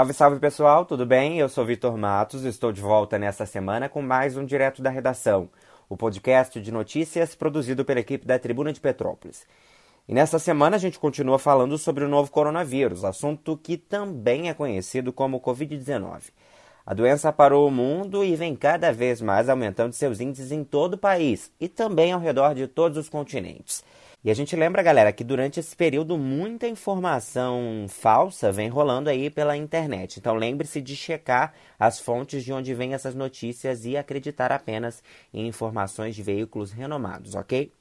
Salve, salve pessoal, tudo bem? Eu sou Vitor Matos, estou de volta nesta semana com mais um Direto da Redação, o podcast de notícias produzido pela equipe da Tribuna de Petrópolis. E nesta semana a gente continua falando sobre o novo coronavírus, assunto que também é conhecido como Covid-19. A doença parou o mundo e vem cada vez mais aumentando seus índices em todo o país e também ao redor de todos os continentes. E a gente lembra, galera, que durante esse período muita informação falsa vem rolando aí pela internet. Então lembre-se de checar as fontes de onde vêm essas notícias e acreditar apenas em informações de veículos renomados, ok?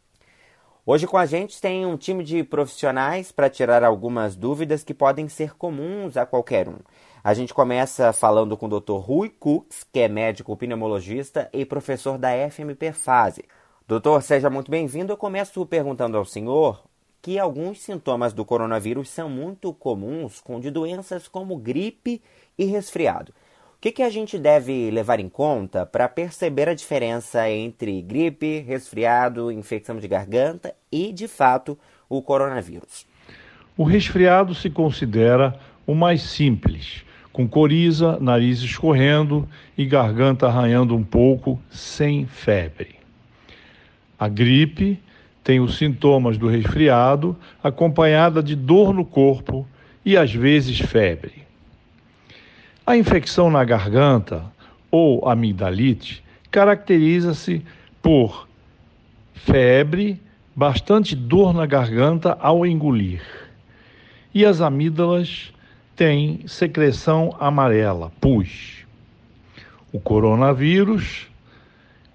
Hoje com a gente tem um time de profissionais para tirar algumas dúvidas que podem ser comuns a qualquer um. A gente começa falando com o Dr. Rui Cooks, que é médico pneumologista e professor da FMP Fase. Doutor, seja muito bem-vindo. Eu começo perguntando ao senhor que alguns sintomas do coronavírus são muito comuns com de doenças como gripe e resfriado. O que, que a gente deve levar em conta para perceber a diferença entre gripe, resfriado, infecção de garganta e, de fato, o coronavírus? O resfriado se considera o mais simples, com coriza, nariz escorrendo e garganta arranhando um pouco, sem febre. A gripe tem os sintomas do resfriado, acompanhada de dor no corpo e às vezes febre. A infecção na garganta ou amigdalite caracteriza-se por febre, bastante dor na garganta ao engolir. E as amígdalas têm secreção amarela, pus. O coronavírus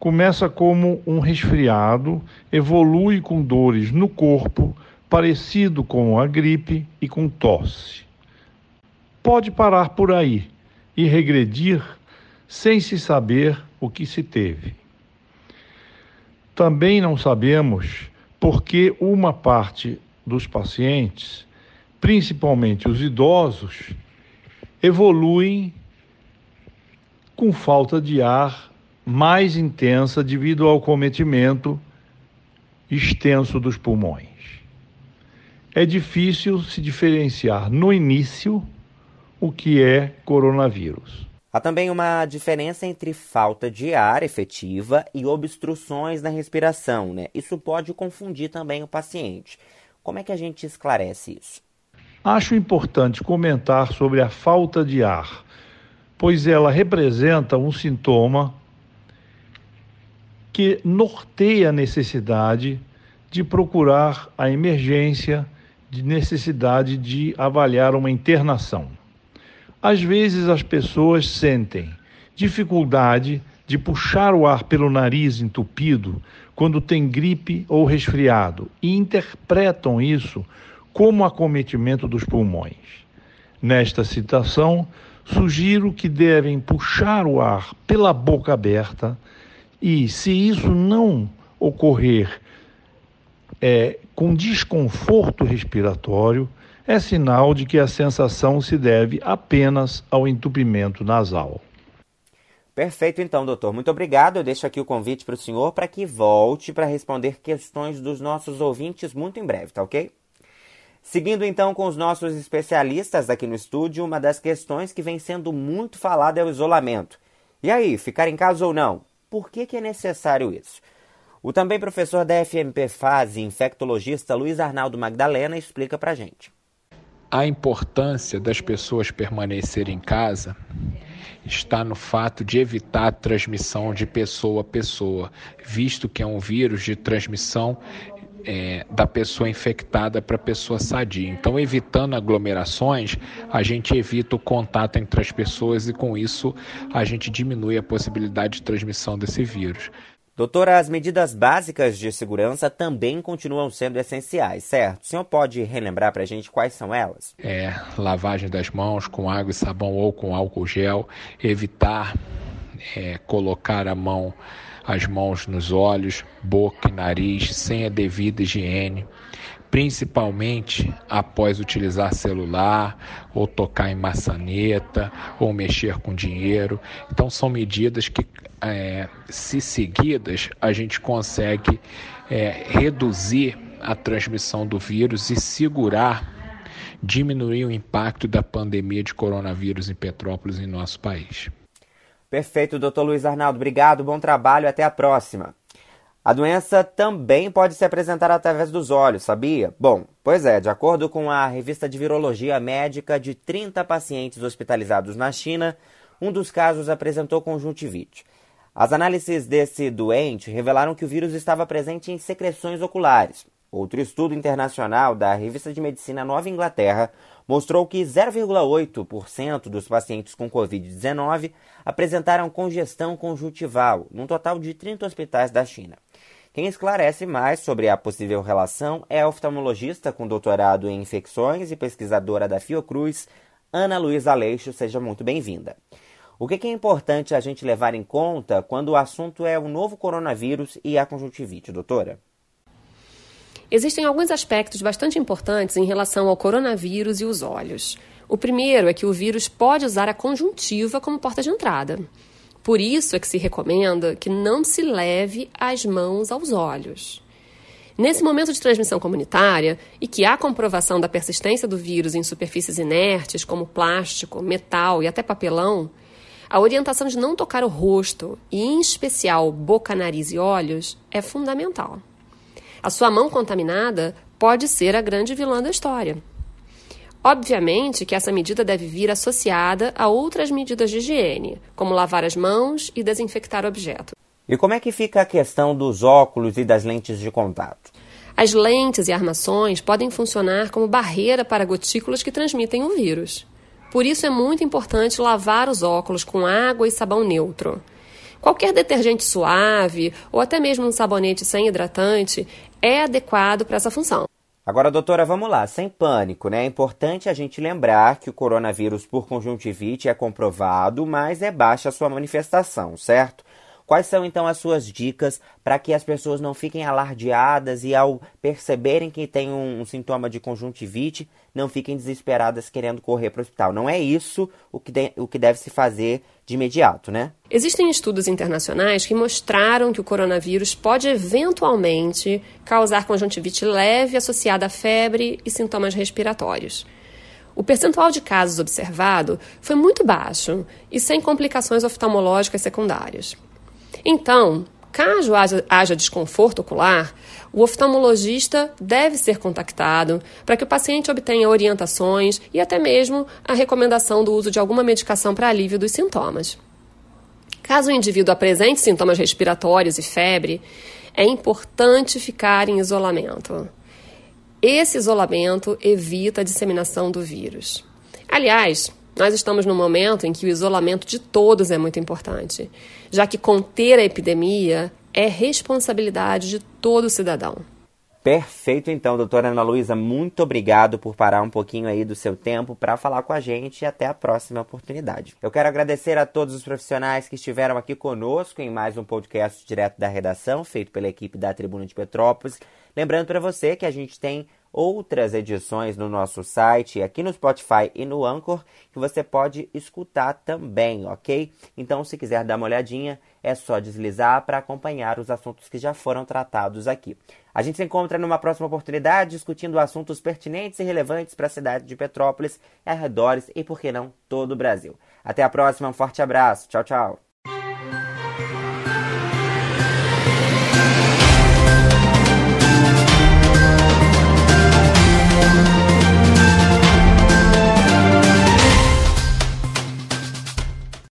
Começa como um resfriado, evolui com dores no corpo, parecido com a gripe e com tosse. Pode parar por aí e regredir sem se saber o que se teve. Também não sabemos por que uma parte dos pacientes, principalmente os idosos, evoluem com falta de ar mais intensa devido ao cometimento extenso dos pulmões. É difícil se diferenciar no início o que é coronavírus. Há também uma diferença entre falta de ar efetiva e obstruções na respiração, né? Isso pode confundir também o paciente. Como é que a gente esclarece isso? Acho importante comentar sobre a falta de ar, pois ela representa um sintoma que norteia a necessidade de procurar a emergência, de necessidade de avaliar uma internação. Às vezes as pessoas sentem dificuldade de puxar o ar pelo nariz entupido quando tem gripe ou resfriado e interpretam isso como acometimento dos pulmões. Nesta situação, sugiro que devem puxar o ar pela boca aberta e se isso não ocorrer é, com desconforto respiratório, é sinal de que a sensação se deve apenas ao entupimento nasal. Perfeito, então, doutor. Muito obrigado. Eu deixo aqui o convite para o senhor para que volte para responder questões dos nossos ouvintes muito em breve, tá ok? Seguindo então com os nossos especialistas aqui no estúdio, uma das questões que vem sendo muito falada é o isolamento. E aí, ficar em casa ou não? Por que, que é necessário isso? O também professor da FMP Fase, infectologista Luiz Arnaldo Magdalena, explica para gente. A importância das pessoas permanecerem em casa está no fato de evitar a transmissão de pessoa a pessoa, visto que é um vírus de transmissão é, da pessoa infectada para a pessoa sadia. Então, evitando aglomerações, a gente evita o contato entre as pessoas e, com isso, a gente diminui a possibilidade de transmissão desse vírus. Doutora, as medidas básicas de segurança também continuam sendo essenciais, certo? O senhor pode relembrar para a gente quais são elas? É, lavagem das mãos com água e sabão ou com álcool gel, evitar é, colocar a mão as mãos nos olhos, boca e nariz sem a devida higiene, principalmente após utilizar celular ou tocar em maçaneta ou mexer com dinheiro. Então, são medidas que, é, se seguidas, a gente consegue é, reduzir a transmissão do vírus e segurar diminuir o impacto da pandemia de coronavírus em Petrópolis em nosso país. Perfeito, doutor Luiz Arnaldo. Obrigado, bom trabalho, até a próxima. A doença também pode se apresentar através dos olhos, sabia? Bom, pois é, de acordo com a revista de Virologia Médica, de 30 pacientes hospitalizados na China, um dos casos apresentou conjuntivite. As análises desse doente revelaram que o vírus estava presente em secreções oculares. Outro estudo internacional da revista de medicina Nova Inglaterra mostrou que 0,8% dos pacientes com Covid-19 apresentaram congestão conjuntival, num total de 30 hospitais da China. Quem esclarece mais sobre a possível relação é a oftalmologista com doutorado em infecções e pesquisadora da Fiocruz, Ana Luísa Aleixo. Seja muito bem-vinda. O que é importante a gente levar em conta quando o assunto é o novo coronavírus e a conjuntivite, doutora? Existem alguns aspectos bastante importantes em relação ao coronavírus e os olhos. O primeiro é que o vírus pode usar a conjuntiva como porta de entrada. Por isso é que se recomenda que não se leve as mãos aos olhos. Nesse momento de transmissão comunitária e que há comprovação da persistência do vírus em superfícies inertes, como plástico, metal e até papelão, a orientação de não tocar o rosto, e em especial boca, nariz e olhos, é fundamental. A sua mão contaminada pode ser a grande vilã da história. Obviamente que essa medida deve vir associada a outras medidas de higiene, como lavar as mãos e desinfectar o objeto. E como é que fica a questão dos óculos e das lentes de contato? As lentes e armações podem funcionar como barreira para gotículas que transmitem o vírus. Por isso é muito importante lavar os óculos com água e sabão neutro. Qualquer detergente suave ou até mesmo um sabonete sem hidratante é adequado para essa função. Agora, doutora, vamos lá, sem pânico, né? É importante a gente lembrar que o coronavírus por conjuntivite é comprovado, mas é baixa a sua manifestação, certo? Quais são então as suas dicas para que as pessoas não fiquem alardeadas e, ao perceberem que tem um, um sintoma de conjuntivite, não fiquem desesperadas querendo correr para o hospital? Não é isso o que, de, o que deve se fazer de imediato, né? Existem estudos internacionais que mostraram que o coronavírus pode eventualmente causar conjuntivite leve associada a febre e sintomas respiratórios. O percentual de casos observado foi muito baixo e sem complicações oftalmológicas secundárias. Então, caso haja, haja, desconforto ocular, o oftalmologista deve ser contactado para que o paciente obtenha orientações e até mesmo a recomendação do uso de alguma medicação para alívio dos sintomas. Caso o indivíduo apresente sintomas respiratórios e febre, é importante ficar em isolamento. Esse isolamento evita a disseminação do vírus. Aliás, nós estamos num momento em que o isolamento de todos é muito importante, já que conter a epidemia é responsabilidade de todo cidadão. Perfeito, então, doutora Ana Luísa, muito obrigado por parar um pouquinho aí do seu tempo para falar com a gente e até a próxima oportunidade. Eu quero agradecer a todos os profissionais que estiveram aqui conosco em mais um podcast direto da redação, feito pela equipe da Tribuna de Petrópolis. Lembrando para você que a gente tem outras edições no nosso site, aqui no Spotify e no Anchor, que você pode escutar também, ok? Então, se quiser dar uma olhadinha, é só deslizar para acompanhar os assuntos que já foram tratados aqui. A gente se encontra numa próxima oportunidade discutindo assuntos pertinentes e relevantes para a cidade de Petrópolis, arredores e, por que não, todo o Brasil. Até a próxima, um forte abraço. Tchau, tchau.